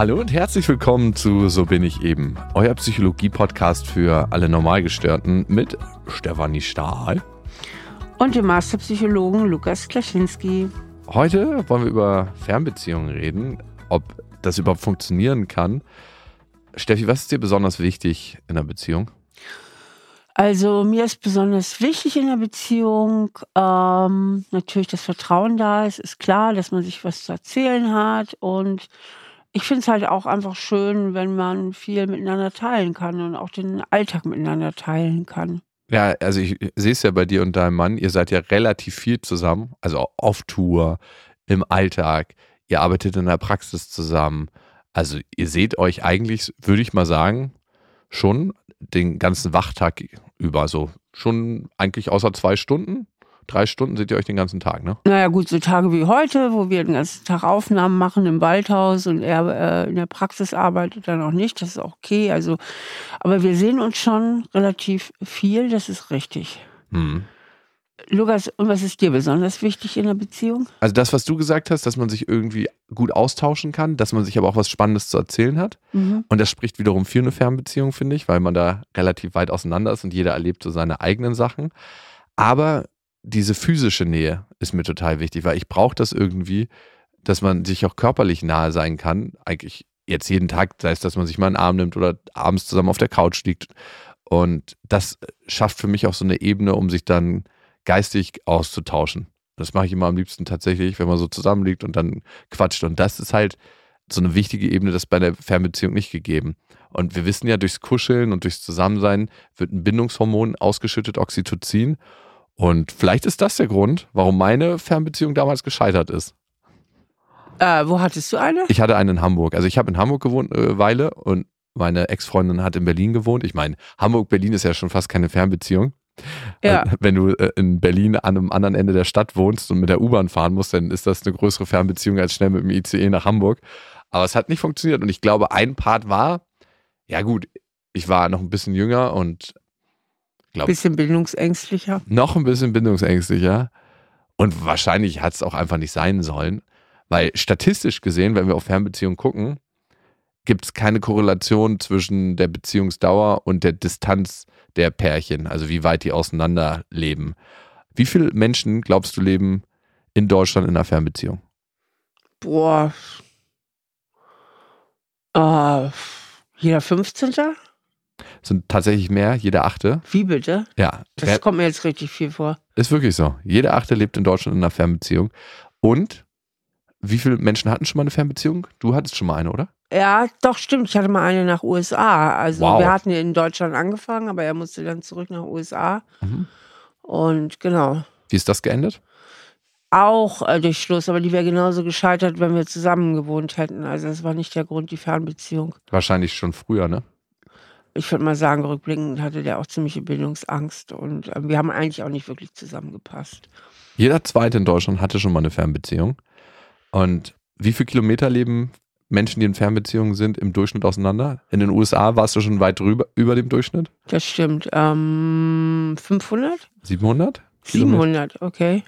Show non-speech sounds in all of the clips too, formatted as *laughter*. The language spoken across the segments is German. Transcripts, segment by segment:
Hallo und herzlich willkommen zu So bin ich eben, euer Psychologie-Podcast für alle Normalgestörten mit Stefanie Stahl und dem Masterpsychologen Lukas Klaschinski. Heute wollen wir über Fernbeziehungen reden, ob das überhaupt funktionieren kann. Steffi, was ist dir besonders wichtig in einer Beziehung? Also mir ist besonders wichtig in der Beziehung ähm, natürlich, dass Vertrauen da ist. Ist klar, dass man sich was zu erzählen hat und ich finde es halt auch einfach schön, wenn man viel miteinander teilen kann und auch den Alltag miteinander teilen kann. Ja, also ich sehe es ja bei dir und deinem Mann, ihr seid ja relativ viel zusammen, also auf Tour, im Alltag, ihr arbeitet in der Praxis zusammen. Also ihr seht euch eigentlich, würde ich mal sagen, schon den ganzen Wachtag über, so schon eigentlich außer zwei Stunden drei Stunden seht ihr euch den ganzen Tag, ne? Naja, gut, so Tage wie heute, wo wir den ganzen Tag Aufnahmen machen im Waldhaus und er äh, in der Praxis arbeitet dann auch nicht, das ist auch okay. Also, aber wir sehen uns schon relativ viel, das ist richtig. Hm. Lukas, und was ist dir besonders wichtig in der Beziehung? Also das, was du gesagt hast, dass man sich irgendwie gut austauschen kann, dass man sich aber auch was Spannendes zu erzählen hat. Mhm. Und das spricht wiederum für eine Fernbeziehung, finde ich, weil man da relativ weit auseinander ist und jeder erlebt so seine eigenen Sachen. Aber diese physische Nähe ist mir total wichtig, weil ich brauche das irgendwie, dass man sich auch körperlich nahe sein kann. Eigentlich jetzt jeden Tag, sei es, dass man sich mal einen Arm nimmt oder abends zusammen auf der Couch liegt. Und das schafft für mich auch so eine Ebene, um sich dann geistig auszutauschen. Das mache ich immer am liebsten tatsächlich, wenn man so zusammenliegt und dann quatscht. Und das ist halt so eine wichtige Ebene, das ist bei der Fernbeziehung nicht gegeben. Und wir wissen ja, durchs Kuscheln und durchs Zusammensein wird ein Bindungshormon ausgeschüttet, Oxytocin. Und vielleicht ist das der Grund, warum meine Fernbeziehung damals gescheitert ist. Äh, wo hattest du eine? Ich hatte eine in Hamburg. Also ich habe in Hamburg gewohnt eine Weile und meine Ex-Freundin hat in Berlin gewohnt. Ich meine, Hamburg-Berlin ist ja schon fast keine Fernbeziehung. Ja. Also, wenn du äh, in Berlin an einem anderen Ende der Stadt wohnst und mit der U-Bahn fahren musst, dann ist das eine größere Fernbeziehung als schnell mit dem ICE nach Hamburg. Aber es hat nicht funktioniert und ich glaube, ein Part war, ja gut, ich war noch ein bisschen jünger und Glaub, bisschen bindungsängstlicher. Noch ein bisschen bindungsängstlicher. Und wahrscheinlich hat es auch einfach nicht sein sollen. Weil statistisch gesehen, wenn wir auf Fernbeziehungen gucken, gibt es keine Korrelation zwischen der Beziehungsdauer und der Distanz der Pärchen, also wie weit die auseinander leben. Wie viele Menschen, glaubst du, leben in Deutschland in einer Fernbeziehung? Boah. Uh, jeder 15 sind tatsächlich mehr, jeder Achte. Wie bitte? Ja. Das kommt mir jetzt richtig viel vor. Ist wirklich so. Jeder Achte lebt in Deutschland in einer Fernbeziehung. Und wie viele Menschen hatten schon mal eine Fernbeziehung? Du hattest schon mal eine, oder? Ja, doch, stimmt. Ich hatte mal eine nach USA. Also wow. wir hatten in Deutschland angefangen, aber er musste dann zurück nach USA. Mhm. Und genau. Wie ist das geendet? Auch äh, durch Schluss, aber die wäre genauso gescheitert, wenn wir zusammen gewohnt hätten. Also das war nicht der Grund, die Fernbeziehung. Wahrscheinlich schon früher, ne? Ich würde mal sagen, rückblickend hatte der auch ziemliche Bildungsangst und äh, wir haben eigentlich auch nicht wirklich zusammengepasst. Jeder Zweite in Deutschland hatte schon mal eine Fernbeziehung. Und wie viele Kilometer leben Menschen, die in Fernbeziehungen sind, im Durchschnitt auseinander? In den USA warst du schon weit drüber, über dem Durchschnitt? Das stimmt. Ähm, 500? 700? 700, okay.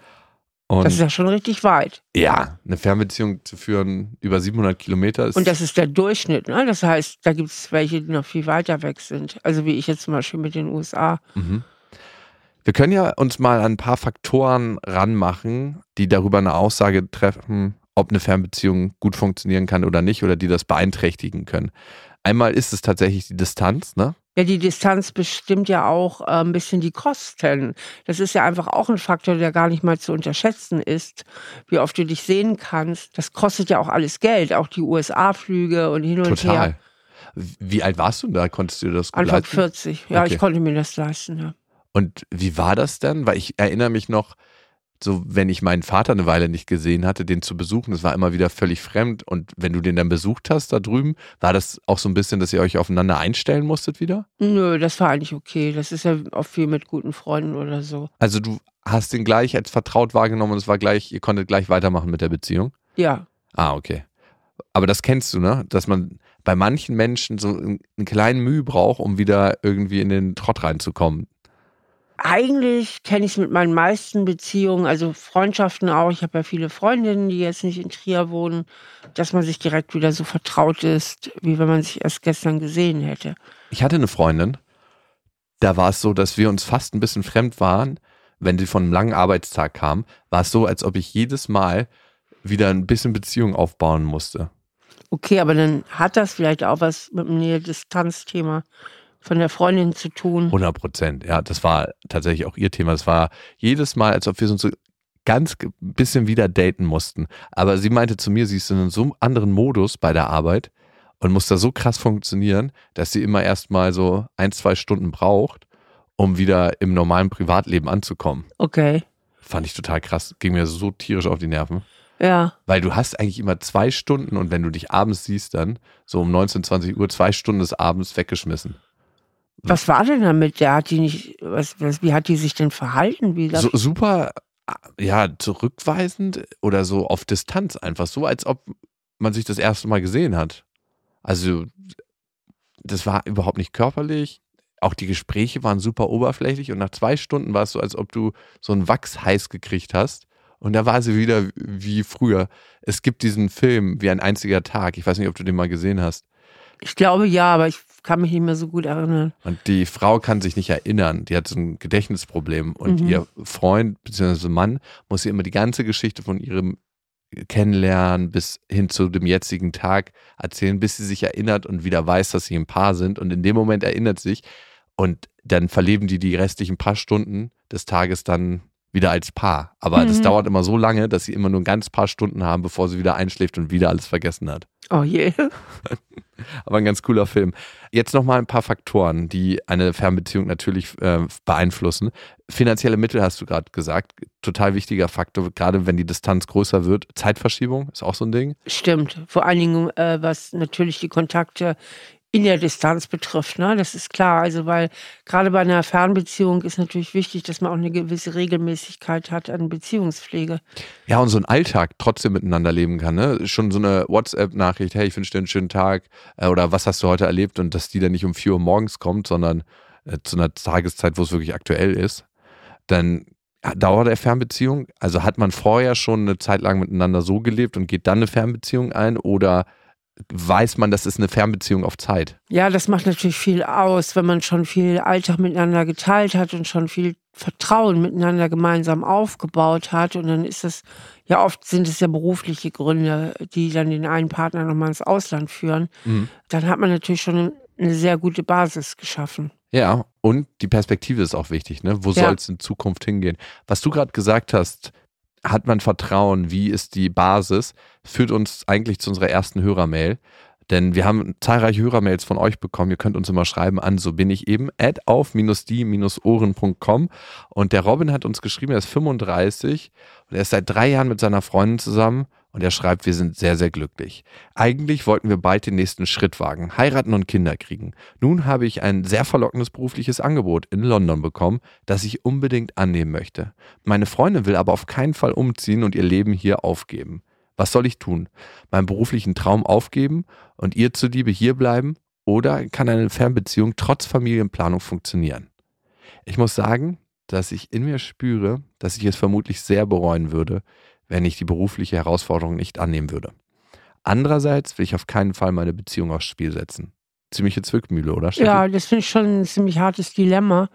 Und das ist ja schon richtig weit. Ja, eine Fernbeziehung zu führen über 700 Kilometer ist. Und das ist der Durchschnitt, ne? Das heißt, da gibt es welche, die noch viel weiter weg sind. Also wie ich jetzt zum Beispiel mit den USA. Mhm. Wir können ja uns mal an ein paar Faktoren ranmachen, die darüber eine Aussage treffen, ob eine Fernbeziehung gut funktionieren kann oder nicht oder die das beeinträchtigen können. Einmal ist es tatsächlich die Distanz, ne? Ja, die Distanz bestimmt ja auch äh, ein bisschen die Kosten. Das ist ja einfach auch ein Faktor, der gar nicht mal zu unterschätzen ist, wie oft du dich sehen kannst. Das kostet ja auch alles Geld, auch die USA-Flüge und hin und Total. her. Wie alt warst du da? Konntest du das Anfang leisten? 40. Ja, okay. ich konnte mir das leisten, ja. Und wie war das denn? Weil ich erinnere mich noch, so wenn ich meinen Vater eine Weile nicht gesehen hatte, den zu besuchen, das war immer wieder völlig fremd. Und wenn du den dann besucht hast da drüben, war das auch so ein bisschen, dass ihr euch aufeinander einstellen musstet wieder? Nö, das war eigentlich okay. Das ist ja auch viel mit guten Freunden oder so. Also du hast den gleich als vertraut wahrgenommen und es war gleich, ihr konntet gleich weitermachen mit der Beziehung? Ja. Ah, okay. Aber das kennst du, ne? Dass man bei manchen Menschen so einen kleinen Mühe braucht, um wieder irgendwie in den Trott reinzukommen. Eigentlich kenne ich es mit meinen meisten Beziehungen, also Freundschaften auch. Ich habe ja viele Freundinnen, die jetzt nicht in Trier wohnen, dass man sich direkt wieder so vertraut ist, wie wenn man sich erst gestern gesehen hätte. Ich hatte eine Freundin, da war es so, dass wir uns fast ein bisschen fremd waren. Wenn sie von einem langen Arbeitstag kam, war es so, als ob ich jedes Mal wieder ein bisschen Beziehung aufbauen musste. Okay, aber dann hat das vielleicht auch was mit dem Nähe-Distanz-Thema von der Freundin zu tun. 100 Prozent, ja, das war tatsächlich auch ihr Thema. Es war jedes Mal, als ob wir uns so ganz bisschen wieder daten mussten. Aber sie meinte zu mir, sie ist in so einem anderen Modus bei der Arbeit und muss da so krass funktionieren, dass sie immer erst mal so ein, zwei Stunden braucht, um wieder im normalen Privatleben anzukommen. Okay. Fand ich total krass. Ging mir so tierisch auf die Nerven. Ja. Weil du hast eigentlich immer zwei Stunden und wenn du dich abends siehst, dann so um 19, 20 Uhr, zwei Stunden des Abends weggeschmissen. Was war denn damit? Der hat die nicht, was, was, wie hat die sich denn verhalten? Wie so, super, ja, zurückweisend oder so auf Distanz einfach. So, als ob man sich das erste Mal gesehen hat. Also, das war überhaupt nicht körperlich. Auch die Gespräche waren super oberflächlich und nach zwei Stunden war es so, als ob du so einen Wachs heiß gekriegt hast. Und da war sie wieder wie früher. Es gibt diesen Film wie ein einziger Tag. Ich weiß nicht, ob du den mal gesehen hast. Ich glaube ja, aber ich kann mich nicht mehr so gut erinnern. Und die Frau kann sich nicht erinnern. Die hat so ein Gedächtnisproblem. Und mhm. ihr Freund bzw. Mann muss ihr immer die ganze Geschichte von ihrem Kennenlernen bis hin zu dem jetzigen Tag erzählen, bis sie sich erinnert und wieder weiß, dass sie ein Paar sind. Und in dem Moment erinnert sich und dann verleben die die restlichen paar Stunden des Tages dann wieder als Paar. Aber mhm. das dauert immer so lange, dass sie immer nur ein ganz paar Stunden haben, bevor sie wieder einschläft und wieder alles vergessen hat. Oh je. *laughs* Aber ein ganz cooler Film. Jetzt nochmal ein paar Faktoren, die eine Fernbeziehung natürlich äh, beeinflussen. Finanzielle Mittel hast du gerade gesagt. Total wichtiger Faktor, gerade wenn die Distanz größer wird. Zeitverschiebung ist auch so ein Ding. Stimmt. Vor allen Dingen, äh, was natürlich die Kontakte in der Distanz betrifft. Ne? Das ist klar. Also, weil gerade bei einer Fernbeziehung ist natürlich wichtig, dass man auch eine gewisse Regelmäßigkeit hat an Beziehungspflege. Ja, und so einen Alltag trotzdem miteinander leben kann. Ne? Schon so eine WhatsApp-Nachricht, hey, ich wünsche dir einen schönen Tag äh, oder was hast du heute erlebt und dass die dann nicht um 4 Uhr morgens kommt, sondern äh, zu einer Tageszeit, wo es wirklich aktuell ist. Dann Dauer der Fernbeziehung, also hat man vorher schon eine Zeit lang miteinander so gelebt und geht dann eine Fernbeziehung ein oder weiß man, das ist eine Fernbeziehung auf Zeit. Ja, das macht natürlich viel aus, wenn man schon viel Alltag miteinander geteilt hat und schon viel Vertrauen miteinander gemeinsam aufgebaut hat. Und dann ist das, ja oft sind es ja berufliche Gründe, die dann den einen Partner nochmal ins Ausland führen. Mhm. Dann hat man natürlich schon eine sehr gute Basis geschaffen. Ja, und die Perspektive ist auch wichtig, ne? Wo ja. soll es in Zukunft hingehen? Was du gerade gesagt hast, hat man Vertrauen? Wie ist die Basis? Führt uns eigentlich zu unserer ersten Hörermail. Denn wir haben zahlreiche Hörermails von euch bekommen. Ihr könnt uns immer schreiben an, so bin ich eben, add auf die-ohren.com. Und der Robin hat uns geschrieben, er ist 35 und er ist seit drei Jahren mit seiner Freundin zusammen und er schreibt, wir sind sehr, sehr glücklich. Eigentlich wollten wir bald den nächsten Schritt wagen, heiraten und Kinder kriegen. Nun habe ich ein sehr verlockendes berufliches Angebot in London bekommen, das ich unbedingt annehmen möchte. Meine Freundin will aber auf keinen Fall umziehen und ihr Leben hier aufgeben. Was soll ich tun? Meinen beruflichen Traum aufgeben und ihr zuliebe hierbleiben? Oder kann eine Fernbeziehung trotz Familienplanung funktionieren? Ich muss sagen, dass ich in mir spüre, dass ich es vermutlich sehr bereuen würde, wenn ich die berufliche Herausforderung nicht annehmen würde. Andererseits will ich auf keinen Fall meine Beziehung aufs Spiel setzen. Ziemliche Zwickmühle, oder? Ja, das finde ich schon ein ziemlich hartes Dilemma.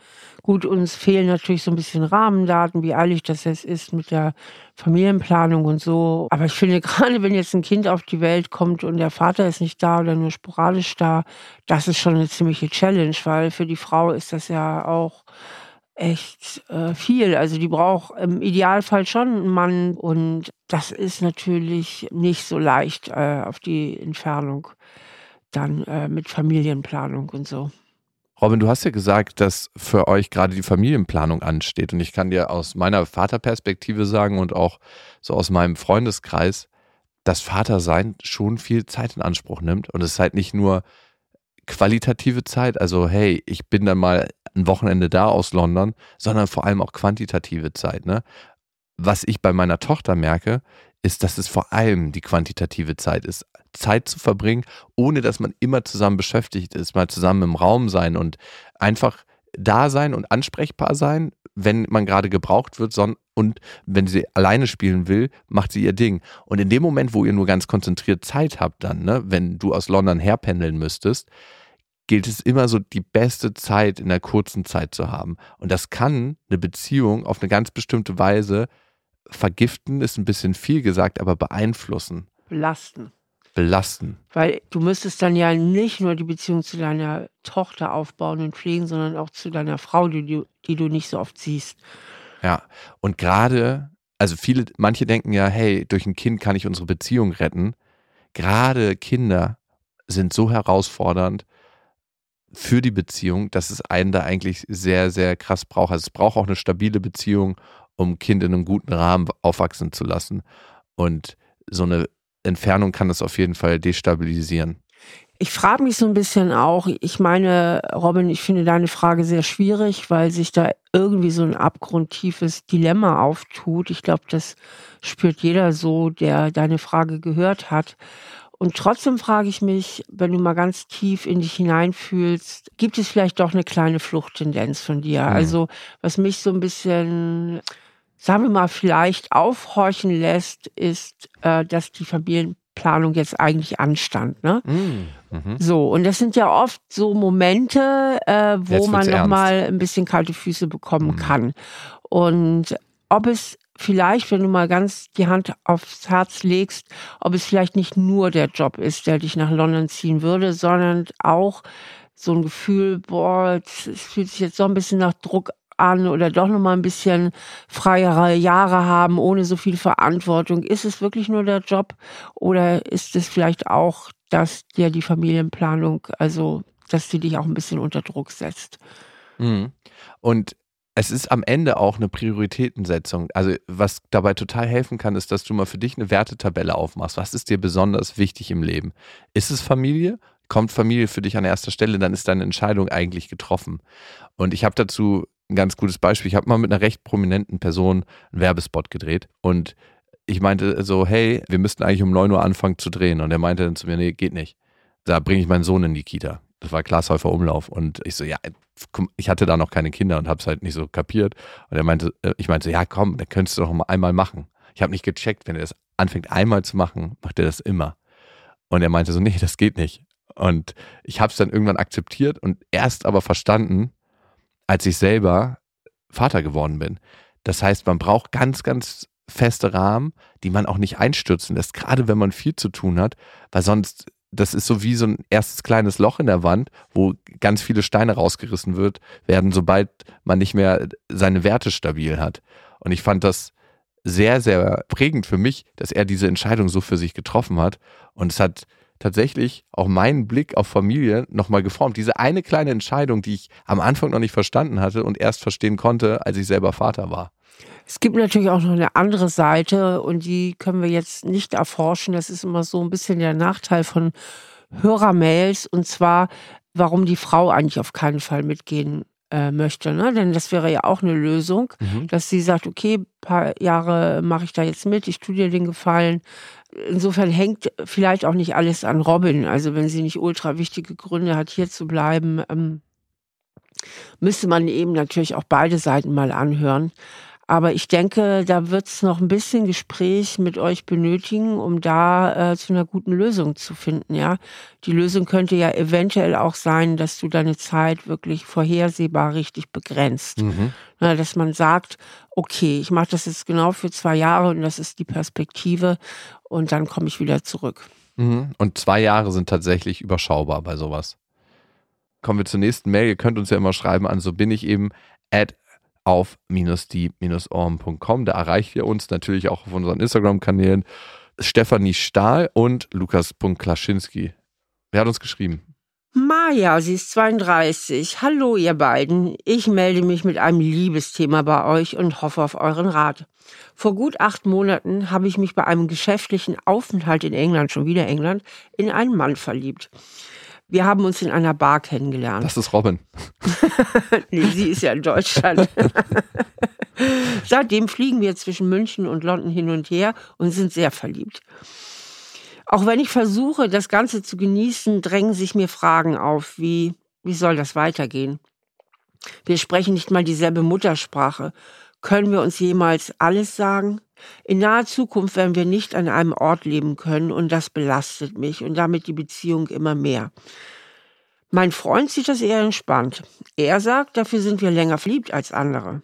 Gut, uns fehlen natürlich so ein bisschen Rahmendaten, wie eilig das jetzt ist mit der Familienplanung und so. Aber ich finde, *laughs* gerade wenn jetzt ein Kind auf die Welt kommt und der Vater ist nicht da oder nur sporadisch da, das ist schon eine ziemliche Challenge, weil für die Frau ist das ja auch echt äh, viel. Also die braucht im Idealfall schon einen Mann und das ist natürlich nicht so leicht äh, auf die Entfernung dann äh, mit Familienplanung und so. Robin, du hast ja gesagt, dass für euch gerade die Familienplanung ansteht. Und ich kann dir aus meiner Vaterperspektive sagen und auch so aus meinem Freundeskreis, dass Vatersein schon viel Zeit in Anspruch nimmt. Und es ist halt nicht nur qualitative Zeit, also hey, ich bin dann mal ein Wochenende da aus London, sondern vor allem auch quantitative Zeit. Ne? Was ich bei meiner Tochter merke, ist, dass es vor allem die quantitative Zeit ist. Zeit zu verbringen, ohne dass man immer zusammen beschäftigt ist, mal zusammen im Raum sein und einfach da sein und ansprechbar sein, wenn man gerade gebraucht wird, und wenn sie alleine spielen will, macht sie ihr Ding. Und in dem Moment, wo ihr nur ganz konzentriert Zeit habt, dann, ne, wenn du aus London herpendeln müsstest, gilt es immer so, die beste Zeit in der kurzen Zeit zu haben. Und das kann eine Beziehung auf eine ganz bestimmte Weise vergiften, ist ein bisschen viel gesagt, aber beeinflussen. Belasten. Belasten. Weil du müsstest dann ja nicht nur die Beziehung zu deiner Tochter aufbauen und pflegen, sondern auch zu deiner Frau, die du, die du nicht so oft siehst. Ja, und gerade, also viele, manche denken ja, hey, durch ein Kind kann ich unsere Beziehung retten. Gerade Kinder sind so herausfordernd, für die Beziehung, dass es einen da eigentlich sehr, sehr krass braucht. Also es braucht auch eine stabile Beziehung, um ein Kind in einem guten Rahmen aufwachsen zu lassen. Und so eine Entfernung kann das auf jeden Fall destabilisieren. Ich frage mich so ein bisschen auch, ich meine, Robin, ich finde deine Frage sehr schwierig, weil sich da irgendwie so ein abgrundtiefes Dilemma auftut. Ich glaube, das spürt jeder so, der deine Frage gehört hat. Und trotzdem frage ich mich, wenn du mal ganz tief in dich hineinfühlst, gibt es vielleicht doch eine kleine Fluchttendenz von dir? Mhm. Also, was mich so ein bisschen, sagen wir mal, vielleicht aufhorchen lässt, ist, äh, dass die Familienplanung jetzt eigentlich anstand. Ne? Mhm. Mhm. So, und das sind ja oft so Momente, äh, wo man nochmal ein bisschen kalte Füße bekommen mhm. kann. Und ob es vielleicht, wenn du mal ganz die Hand aufs Herz legst, ob es vielleicht nicht nur der Job ist, der dich nach London ziehen würde, sondern auch so ein Gefühl, boah, es fühlt sich jetzt so ein bisschen nach Druck an oder doch noch mal ein bisschen freiere Jahre haben, ohne so viel Verantwortung. Ist es wirklich nur der Job oder ist es vielleicht auch, dass dir die Familienplanung, also dass sie dich auch ein bisschen unter Druck setzt? Mhm. Und es ist am Ende auch eine Prioritätensetzung. Also was dabei total helfen kann, ist, dass du mal für dich eine Wertetabelle aufmachst. Was ist dir besonders wichtig im Leben? Ist es Familie? Kommt Familie für dich an erster Stelle, dann ist deine Entscheidung eigentlich getroffen. Und ich habe dazu ein ganz gutes Beispiel. Ich habe mal mit einer recht prominenten Person einen Werbespot gedreht und ich meinte so, hey, wir müssten eigentlich um 9 Uhr anfangen zu drehen. Und er meinte dann zu mir, nee, geht nicht. Da bringe ich meinen Sohn in die Kita. Das war Glashäufer Umlauf. Und ich so, ja, ich hatte da noch keine Kinder und habe es halt nicht so kapiert. Und er meinte, äh, ich meinte, ja komm, dann könntest du doch mal einmal machen. Ich habe nicht gecheckt, wenn er das anfängt einmal zu machen, macht er das immer. Und er meinte so, nee, das geht nicht. Und ich habe es dann irgendwann akzeptiert und erst aber verstanden, als ich selber Vater geworden bin. Das heißt, man braucht ganz, ganz feste Rahmen, die man auch nicht einstürzen lässt, gerade wenn man viel zu tun hat, weil sonst das ist so wie so ein erstes kleines Loch in der Wand, wo ganz viele Steine rausgerissen wird, werden, sobald man nicht mehr seine Werte stabil hat. Und ich fand das sehr, sehr prägend für mich, dass er diese Entscheidung so für sich getroffen hat. Und es hat tatsächlich auch meinen Blick auf Familie nochmal geformt. Diese eine kleine Entscheidung, die ich am Anfang noch nicht verstanden hatte und erst verstehen konnte, als ich selber Vater war. Es gibt natürlich auch noch eine andere Seite und die können wir jetzt nicht erforschen. Das ist immer so ein bisschen der Nachteil von Hörermails und zwar, warum die Frau eigentlich auf keinen Fall mitgehen äh, möchte. Ne? Denn das wäre ja auch eine Lösung, mhm. dass sie sagt, okay, paar Jahre mache ich da jetzt mit, ich tue dir den Gefallen. Insofern hängt vielleicht auch nicht alles an Robin. Also wenn sie nicht ultra wichtige Gründe hat, hier zu bleiben, ähm, müsste man eben natürlich auch beide Seiten mal anhören. Aber ich denke, da wird es noch ein bisschen Gespräch mit euch benötigen, um da äh, zu einer guten Lösung zu finden. Ja, die Lösung könnte ja eventuell auch sein, dass du deine Zeit wirklich vorhersehbar richtig begrenzt. Mhm. Na, dass man sagt, okay, ich mache das jetzt genau für zwei Jahre und das ist die Perspektive und dann komme ich wieder zurück. Mhm. Und zwei Jahre sind tatsächlich überschaubar bei sowas. Kommen wir zur nächsten Mail. Ihr könnt uns ja immer schreiben an so bin ich eben at auf die-orm.com. Da erreicht ihr uns natürlich auch auf unseren Instagram-Kanälen. Stefanie Stahl und Lukas.Klaschinski. Wer hat uns geschrieben? Maja, sie ist 32. Hallo, ihr beiden. Ich melde mich mit einem Liebesthema bei euch und hoffe auf euren Rat. Vor gut acht Monaten habe ich mich bei einem geschäftlichen Aufenthalt in England, schon wieder England, in einen Mann verliebt. Wir haben uns in einer Bar kennengelernt. Das ist Robin. *laughs* nee, sie ist ja in Deutschland. *laughs* Seitdem fliegen wir zwischen München und London hin und her und sind sehr verliebt. Auch wenn ich versuche, das Ganze zu genießen, drängen sich mir Fragen auf, wie, wie soll das weitergehen? Wir sprechen nicht mal dieselbe Muttersprache. Können wir uns jemals alles sagen? In naher Zukunft werden wir nicht an einem Ort leben können und das belastet mich und damit die Beziehung immer mehr. Mein Freund sieht das eher entspannt. Er sagt, dafür sind wir länger verliebt als andere.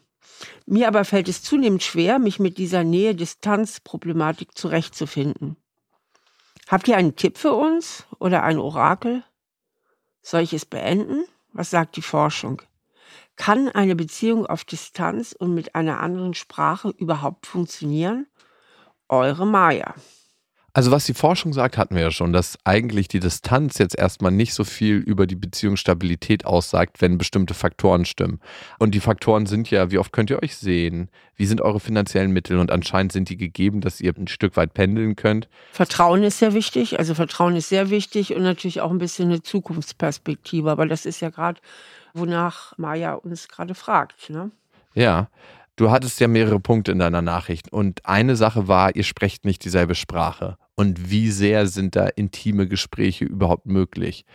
Mir aber fällt es zunehmend schwer, mich mit dieser Nähe-Distanz-Problematik zurechtzufinden. Habt ihr einen Tipp für uns oder ein Orakel? Soll ich es beenden? Was sagt die Forschung? Kann eine Beziehung auf Distanz und mit einer anderen Sprache überhaupt funktionieren? Eure Maya. Also was die Forschung sagt, hatten wir ja schon, dass eigentlich die Distanz jetzt erstmal nicht so viel über die Beziehungsstabilität aussagt, wenn bestimmte Faktoren stimmen. Und die Faktoren sind ja, wie oft könnt ihr euch sehen? Wie sind eure finanziellen Mittel? Und anscheinend sind die gegeben, dass ihr ein Stück weit pendeln könnt. Vertrauen ist sehr wichtig. Also Vertrauen ist sehr wichtig und natürlich auch ein bisschen eine Zukunftsperspektive. Aber das ist ja gerade, wonach Maya uns gerade fragt. Ne? Ja. Du hattest ja mehrere Punkte in deiner Nachricht und eine Sache war, ihr sprecht nicht dieselbe Sprache. Und wie sehr sind da intime Gespräche überhaupt möglich?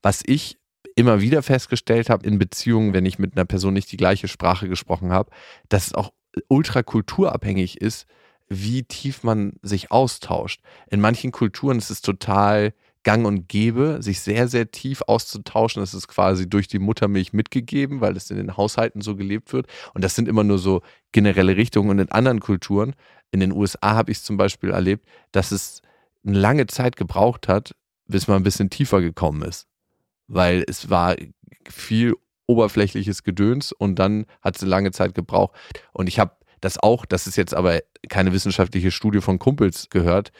Was ich immer wieder festgestellt habe in Beziehungen, wenn ich mit einer Person nicht die gleiche Sprache gesprochen habe, dass es auch ultrakulturabhängig ist, wie tief man sich austauscht. In manchen Kulturen ist es total gang und gäbe, sich sehr, sehr tief auszutauschen. Das ist quasi durch die Muttermilch mitgegeben, weil es in den Haushalten so gelebt wird. Und das sind immer nur so generelle Richtungen. Und in anderen Kulturen, in den USA habe ich es zum Beispiel erlebt, dass es eine lange Zeit gebraucht hat, bis man ein bisschen tiefer gekommen ist. Weil es war viel oberflächliches Gedöns und dann hat es eine lange Zeit gebraucht. Und ich habe das auch, das ist jetzt aber keine wissenschaftliche Studie von Kumpels gehört,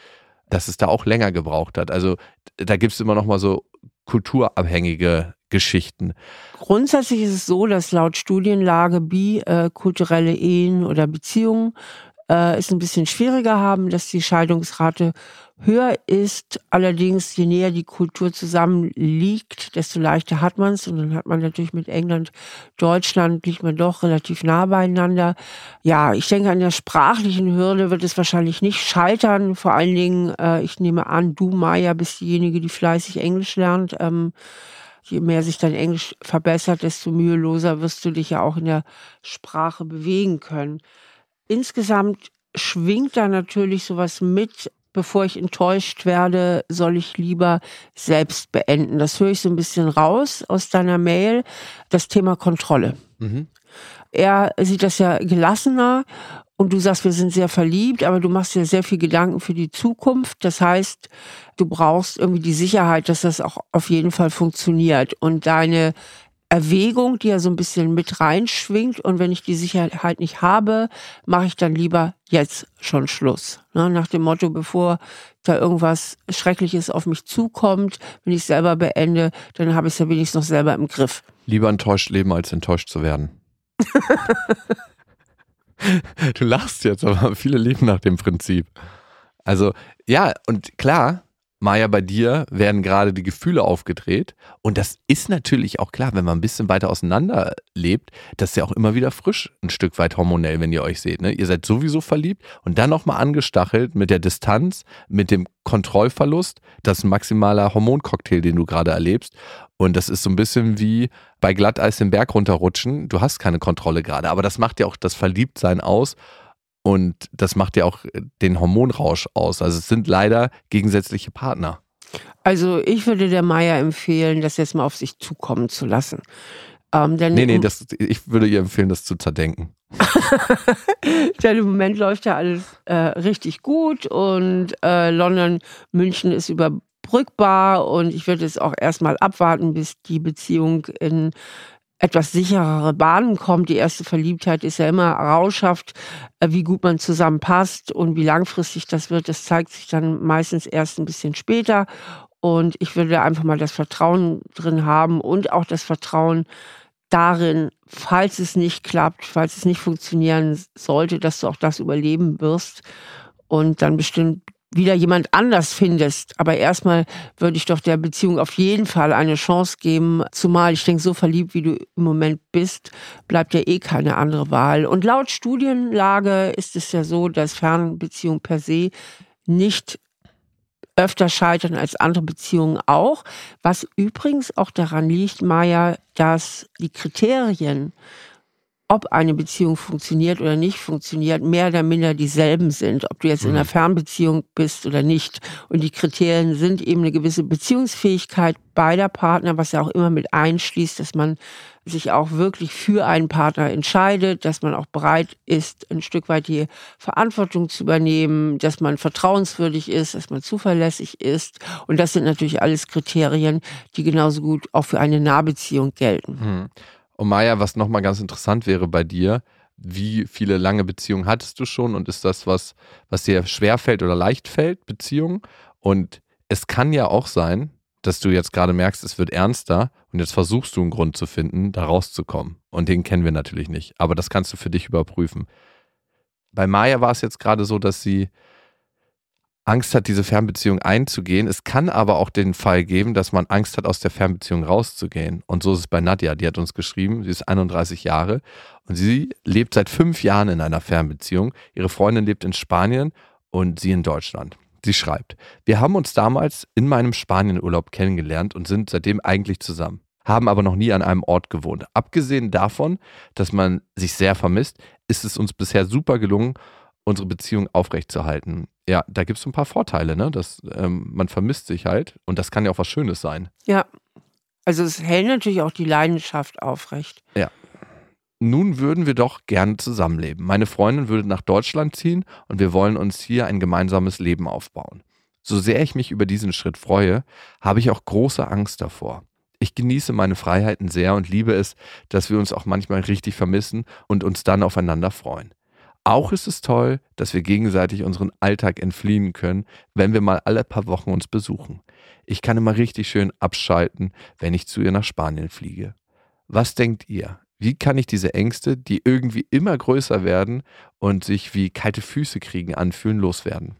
dass es da auch länger gebraucht hat. Also da gibt es immer noch mal so kulturabhängige Geschichten. Grundsätzlich ist es so, dass laut Studienlage bikulturelle äh, Ehen oder Beziehungen äh, es ein bisschen schwieriger haben, dass die Scheidungsrate höher ist. Allerdings, je näher die Kultur zusammen liegt, desto leichter hat man es. Und dann hat man natürlich mit England, Deutschland, liegt man doch relativ nah beieinander. Ja, ich denke, an der sprachlichen Hürde wird es wahrscheinlich nicht scheitern. Vor allen Dingen, äh, ich nehme an, du, Maya, bist diejenige, die fleißig Englisch lernt. Ähm, je mehr sich dein Englisch verbessert, desto müheloser wirst du dich ja auch in der Sprache bewegen können. Insgesamt schwingt da natürlich sowas mit, bevor ich enttäuscht werde, soll ich lieber selbst beenden. Das höre ich so ein bisschen raus aus deiner Mail, das Thema Kontrolle. Mhm. Er sieht das ja gelassener und du sagst, wir sind sehr verliebt, aber du machst dir sehr viel Gedanken für die Zukunft. Das heißt, du brauchst irgendwie die Sicherheit, dass das auch auf jeden Fall funktioniert. Und deine Erwägung, die ja so ein bisschen mit reinschwingt. Und wenn ich die Sicherheit nicht habe, mache ich dann lieber jetzt schon Schluss. Ne? Nach dem Motto, bevor da irgendwas Schreckliches auf mich zukommt, wenn ich selber beende, dann habe ich es ja wenigstens noch selber im Griff. Lieber enttäuscht leben, als enttäuscht zu werden. *laughs* du lachst jetzt, aber viele leben nach dem Prinzip. Also, ja, und klar, Maja, bei dir werden gerade die Gefühle aufgedreht. Und das ist natürlich auch klar, wenn man ein bisschen weiter auseinander lebt, das ist ja auch immer wieder frisch, ein Stück weit hormonell, wenn ihr euch seht. Ne? Ihr seid sowieso verliebt und dann nochmal angestachelt mit der Distanz, mit dem Kontrollverlust. Das ist ein maximaler Hormoncocktail, den du gerade erlebst. Und das ist so ein bisschen wie bei Glatteis den Berg runterrutschen. Du hast keine Kontrolle gerade, aber das macht ja auch das Verliebtsein aus. Und das macht ja auch den Hormonrausch aus. Also es sind leider gegensätzliche Partner. Also ich würde der Maya empfehlen, das jetzt mal auf sich zukommen zu lassen. Ähm, denn nee, nee, das, ich würde ihr empfehlen, das zu zerdenken. *laughs* denn im Moment läuft ja alles äh, richtig gut und äh, London, München ist überbrückbar und ich würde es auch erstmal abwarten, bis die Beziehung in etwas sicherere Bahnen kommt. Die erste Verliebtheit ist ja immer rauschhaft, äh, wie gut man zusammenpasst und wie langfristig das wird. Das zeigt sich dann meistens erst ein bisschen später. Und ich würde einfach mal das Vertrauen drin haben und auch das Vertrauen darin, falls es nicht klappt, falls es nicht funktionieren sollte, dass du auch das überleben wirst und dann bestimmt wieder jemand anders findest. Aber erstmal würde ich doch der Beziehung auf jeden Fall eine Chance geben. Zumal ich denke, so verliebt wie du im Moment bist, bleibt ja eh keine andere Wahl. Und laut Studienlage ist es ja so, dass Fernbeziehung per se nicht öfter scheitern als andere Beziehungen auch. Was übrigens auch daran liegt, Maya, dass die Kriterien, ob eine Beziehung funktioniert oder nicht funktioniert, mehr oder minder dieselben sind, ob du jetzt in einer mhm. Fernbeziehung bist oder nicht. Und die Kriterien sind eben eine gewisse Beziehungsfähigkeit beider Partner, was ja auch immer mit einschließt, dass man sich auch wirklich für einen Partner entscheidet, dass man auch bereit ist, ein Stück weit die Verantwortung zu übernehmen, dass man vertrauenswürdig ist, dass man zuverlässig ist. Und das sind natürlich alles Kriterien, die genauso gut auch für eine Nahbeziehung gelten. Hm. Und Maja, was nochmal ganz interessant wäre bei dir, wie viele lange Beziehungen hattest du schon und ist das was, was dir schwer fällt oder leicht fällt, Beziehungen? Und es kann ja auch sein, dass du jetzt gerade merkst, es wird ernster und jetzt versuchst du einen Grund zu finden, da rauszukommen. Und den kennen wir natürlich nicht, aber das kannst du für dich überprüfen. Bei Maya war es jetzt gerade so, dass sie Angst hat, diese Fernbeziehung einzugehen. Es kann aber auch den Fall geben, dass man Angst hat, aus der Fernbeziehung rauszugehen. Und so ist es bei Nadja. Die hat uns geschrieben, sie ist 31 Jahre und sie lebt seit fünf Jahren in einer Fernbeziehung. Ihre Freundin lebt in Spanien und sie in Deutschland. Sie schreibt, wir haben uns damals in meinem Spanienurlaub kennengelernt und sind seitdem eigentlich zusammen, haben aber noch nie an einem Ort gewohnt. Abgesehen davon, dass man sich sehr vermisst, ist es uns bisher super gelungen, unsere Beziehung aufrechtzuerhalten. Ja, da gibt es ein paar Vorteile, ne? Dass, ähm, man vermisst sich halt und das kann ja auch was Schönes sein. Ja. Also es hält natürlich auch die Leidenschaft aufrecht. Ja. Nun würden wir doch gerne zusammenleben. Meine Freundin würde nach Deutschland ziehen und wir wollen uns hier ein gemeinsames Leben aufbauen. So sehr ich mich über diesen Schritt freue, habe ich auch große Angst davor. Ich genieße meine Freiheiten sehr und liebe es, dass wir uns auch manchmal richtig vermissen und uns dann aufeinander freuen. Auch ist es toll, dass wir gegenseitig unseren Alltag entfliehen können, wenn wir mal alle paar Wochen uns besuchen. Ich kann immer richtig schön abschalten, wenn ich zu ihr nach Spanien fliege. Was denkt ihr? Wie kann ich diese Ängste, die irgendwie immer größer werden und sich wie kalte Füße kriegen anfühlen, loswerden?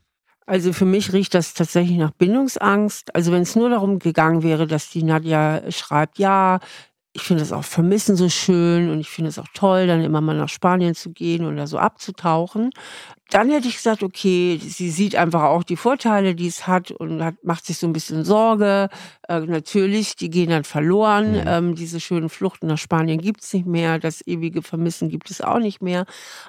Also für mich riecht das tatsächlich nach Bindungsangst. Also wenn es nur darum gegangen wäre, dass die Nadja schreibt, ja, ich finde es auch Vermissen so schön und ich finde es auch toll, dann immer mal nach Spanien zu gehen oder so abzutauchen dann hätte ich gesagt, okay, sie sieht einfach auch die Vorteile, die es hat und hat, macht sich so ein bisschen Sorge. Äh, natürlich, die gehen dann verloren. Mhm. Ähm, diese schönen Fluchten nach Spanien gibt's nicht mehr. Das ewige Vermissen gibt es auch nicht mehr.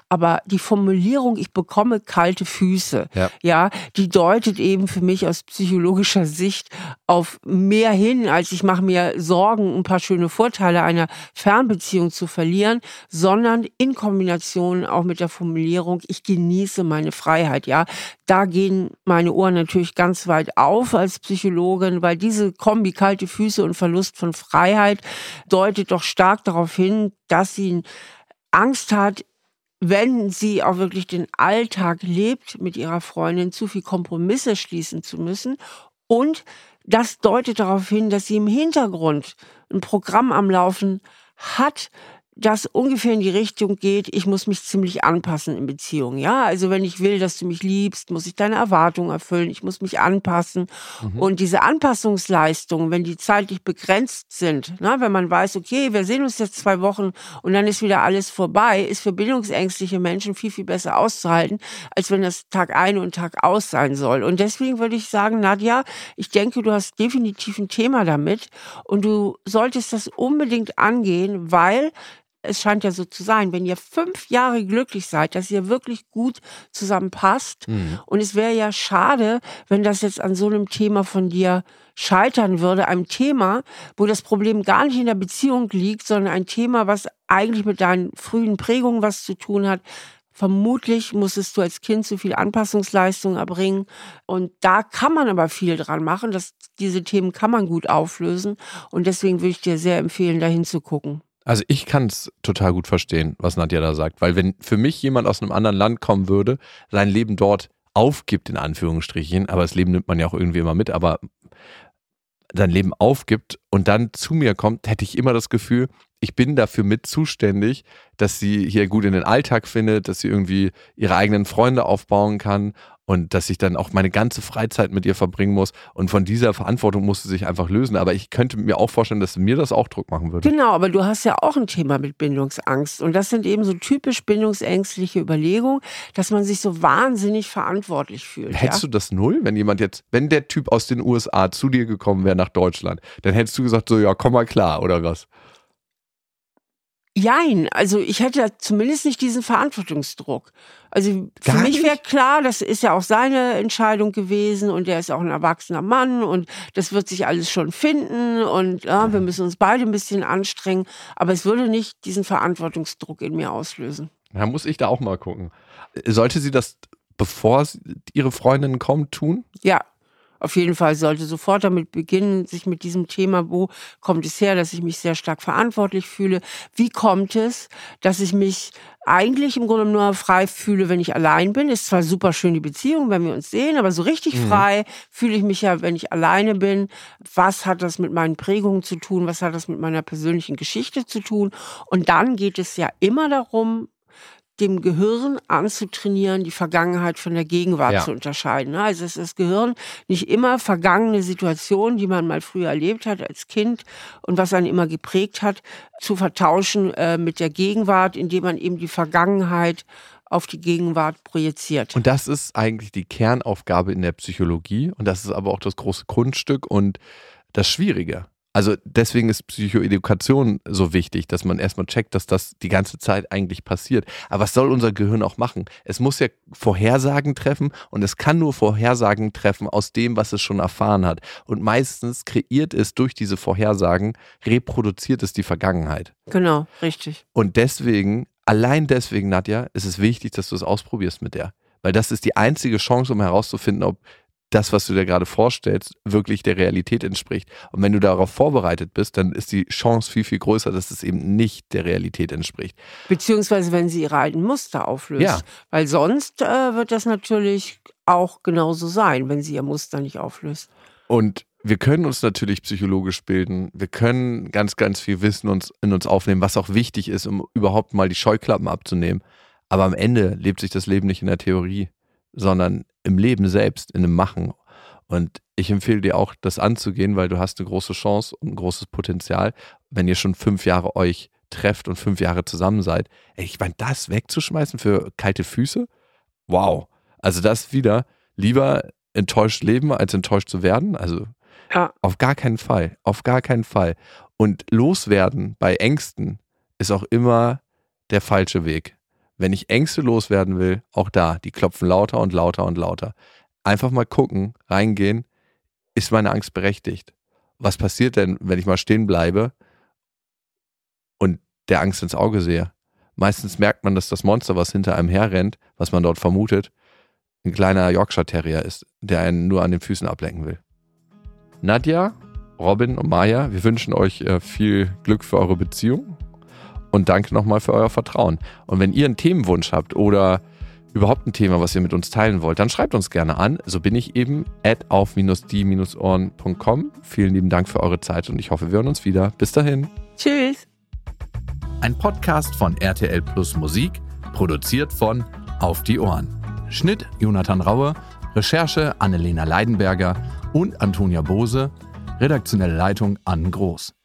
Aber die Formulierung, ich bekomme kalte Füße, ja, ja die deutet eben für mich aus psychologischer Sicht auf mehr hin, als ich mache mir Sorgen, ein paar schöne Vorteile einer Fernbeziehung zu verlieren, sondern in Kombination auch mit der Formulierung, ich genieße genieße meine Freiheit, ja. Da gehen meine Ohren natürlich ganz weit auf als Psychologin, weil diese Kombi kalte Füße und Verlust von Freiheit deutet doch stark darauf hin, dass sie Angst hat, wenn sie auch wirklich den Alltag lebt mit ihrer Freundin, zu viel Kompromisse schließen zu müssen. Und das deutet darauf hin, dass sie im Hintergrund ein Programm am Laufen hat, das ungefähr in die Richtung geht, ich muss mich ziemlich anpassen in Beziehungen. Ja, also wenn ich will, dass du mich liebst, muss ich deine Erwartungen erfüllen, ich muss mich anpassen. Mhm. Und diese Anpassungsleistungen, wenn die zeitlich begrenzt sind, na, wenn man weiß, okay, wir sehen uns jetzt zwei Wochen und dann ist wieder alles vorbei, ist für bindungsängstliche Menschen viel, viel besser auszuhalten, als wenn das Tag ein und Tag aus sein soll. Und deswegen würde ich sagen, Nadja, ich denke, du hast definitiv ein Thema damit und du solltest das unbedingt angehen, weil es scheint ja so zu sein, wenn ihr fünf Jahre glücklich seid, dass ihr wirklich gut zusammenpasst. Mhm. Und es wäre ja schade, wenn das jetzt an so einem Thema von dir scheitern würde, einem Thema, wo das Problem gar nicht in der Beziehung liegt, sondern ein Thema, was eigentlich mit deinen frühen Prägungen was zu tun hat. Vermutlich musstest du als Kind zu viel Anpassungsleistung erbringen. Und da kann man aber viel dran machen. Das, diese Themen kann man gut auflösen. Und deswegen würde ich dir sehr empfehlen, da hinzugucken. Also ich kann es total gut verstehen, was Nadja da sagt, weil wenn für mich jemand aus einem anderen Land kommen würde, sein Leben dort aufgibt, in Anführungsstrichen, aber das Leben nimmt man ja auch irgendwie immer mit, aber sein Leben aufgibt und dann zu mir kommt, hätte ich immer das Gefühl, ich bin dafür mit zuständig, dass sie hier gut in den Alltag findet, dass sie irgendwie ihre eigenen Freunde aufbauen kann und dass ich dann auch meine ganze Freizeit mit ihr verbringen muss. Und von dieser Verantwortung muss sie sich einfach lösen. Aber ich könnte mir auch vorstellen, dass mir das auch Druck machen würde. Genau, aber du hast ja auch ein Thema mit Bindungsangst. Und das sind eben so typisch bindungsängstliche Überlegungen, dass man sich so wahnsinnig verantwortlich fühlt. Hättest ja? du das null, wenn jemand jetzt, wenn der Typ aus den USA zu dir gekommen wäre nach Deutschland, dann hättest du gesagt, so ja, komm mal klar, oder was? Jein, also ich hätte zumindest nicht diesen Verantwortungsdruck. Also für Gar mich wäre klar, das ist ja auch seine Entscheidung gewesen und er ist auch ein erwachsener Mann und das wird sich alles schon finden und ja, wir müssen uns beide ein bisschen anstrengen, aber es würde nicht diesen Verantwortungsdruck in mir auslösen. Da muss ich da auch mal gucken. Sollte sie das, bevor ihre Freundin kommt, tun? Ja, auf jeden Fall sollte sofort damit beginnen, sich mit diesem Thema, wo kommt es her, dass ich mich sehr stark verantwortlich fühle? Wie kommt es, dass ich mich eigentlich im Grunde nur frei fühle, wenn ich allein bin? Ist zwar super schön die Beziehung, wenn wir uns sehen, aber so richtig mhm. frei fühle ich mich ja, wenn ich alleine bin. Was hat das mit meinen Prägungen zu tun? Was hat das mit meiner persönlichen Geschichte zu tun? Und dann geht es ja immer darum, dem Gehirn anzutrainieren, die Vergangenheit von der Gegenwart ja. zu unterscheiden. Ne? Also es ist das Gehirn nicht immer vergangene Situationen, die man mal früher erlebt hat als Kind und was einen immer geprägt hat, zu vertauschen äh, mit der Gegenwart, indem man eben die Vergangenheit auf die Gegenwart projiziert. Und das ist eigentlich die Kernaufgabe in der Psychologie und das ist aber auch das große Kunststück und das Schwierige. Also deswegen ist Psychoedukation so wichtig, dass man erstmal checkt, dass das die ganze Zeit eigentlich passiert. Aber was soll unser Gehirn auch machen? Es muss ja Vorhersagen treffen und es kann nur Vorhersagen treffen aus dem, was es schon erfahren hat. Und meistens kreiert es durch diese Vorhersagen, reproduziert es die Vergangenheit. Genau, richtig. Und deswegen, allein deswegen, Nadja, ist es wichtig, dass du es ausprobierst mit der. Weil das ist die einzige Chance, um herauszufinden, ob das, was du dir gerade vorstellst, wirklich der Realität entspricht. Und wenn du darauf vorbereitet bist, dann ist die Chance viel, viel größer, dass es eben nicht der Realität entspricht. Beziehungsweise wenn sie ihre alten Muster auflöst. Ja. Weil sonst äh, wird das natürlich auch genauso sein, wenn sie ihr Muster nicht auflöst. Und wir können uns natürlich psychologisch bilden. Wir können ganz, ganz viel Wissen uns, in uns aufnehmen, was auch wichtig ist, um überhaupt mal die Scheuklappen abzunehmen. Aber am Ende lebt sich das Leben nicht in der Theorie, sondern im Leben selbst, in dem Machen. Und ich empfehle dir auch, das anzugehen, weil du hast eine große Chance und ein großes Potenzial, wenn ihr schon fünf Jahre euch trefft und fünf Jahre zusammen seid. Ey, ich meine, das wegzuschmeißen für kalte Füße? Wow. Also das wieder lieber enttäuscht leben, als enttäuscht zu werden. Also ja. auf gar keinen Fall. Auf gar keinen Fall. Und loswerden bei Ängsten ist auch immer der falsche Weg. Wenn ich Ängste loswerden will, auch da, die klopfen lauter und lauter und lauter. Einfach mal gucken, reingehen, ist meine Angst berechtigt? Was passiert denn, wenn ich mal stehen bleibe und der Angst ins Auge sehe? Meistens merkt man, dass das Monster, was hinter einem herrennt, was man dort vermutet, ein kleiner Yorkshire Terrier ist, der einen nur an den Füßen ablenken will. Nadja, Robin und Maya, wir wünschen euch äh, viel Glück für eure Beziehung und danke nochmal für euer Vertrauen. Und wenn ihr einen Themenwunsch habt oder überhaupt ein Thema, was ihr mit uns teilen wollt, dann schreibt uns gerne an. So bin ich eben at auf-die-ohren.com. Vielen lieben Dank für eure Zeit und ich hoffe, wir hören uns wieder. Bis dahin. Tschüss. Ein Podcast von RTL Plus Musik, produziert von Auf die Ohren. Schnitt Jonathan Raue, Recherche Annelena Leidenberger und Antonia Bose, redaktionelle Leitung Ann Groß.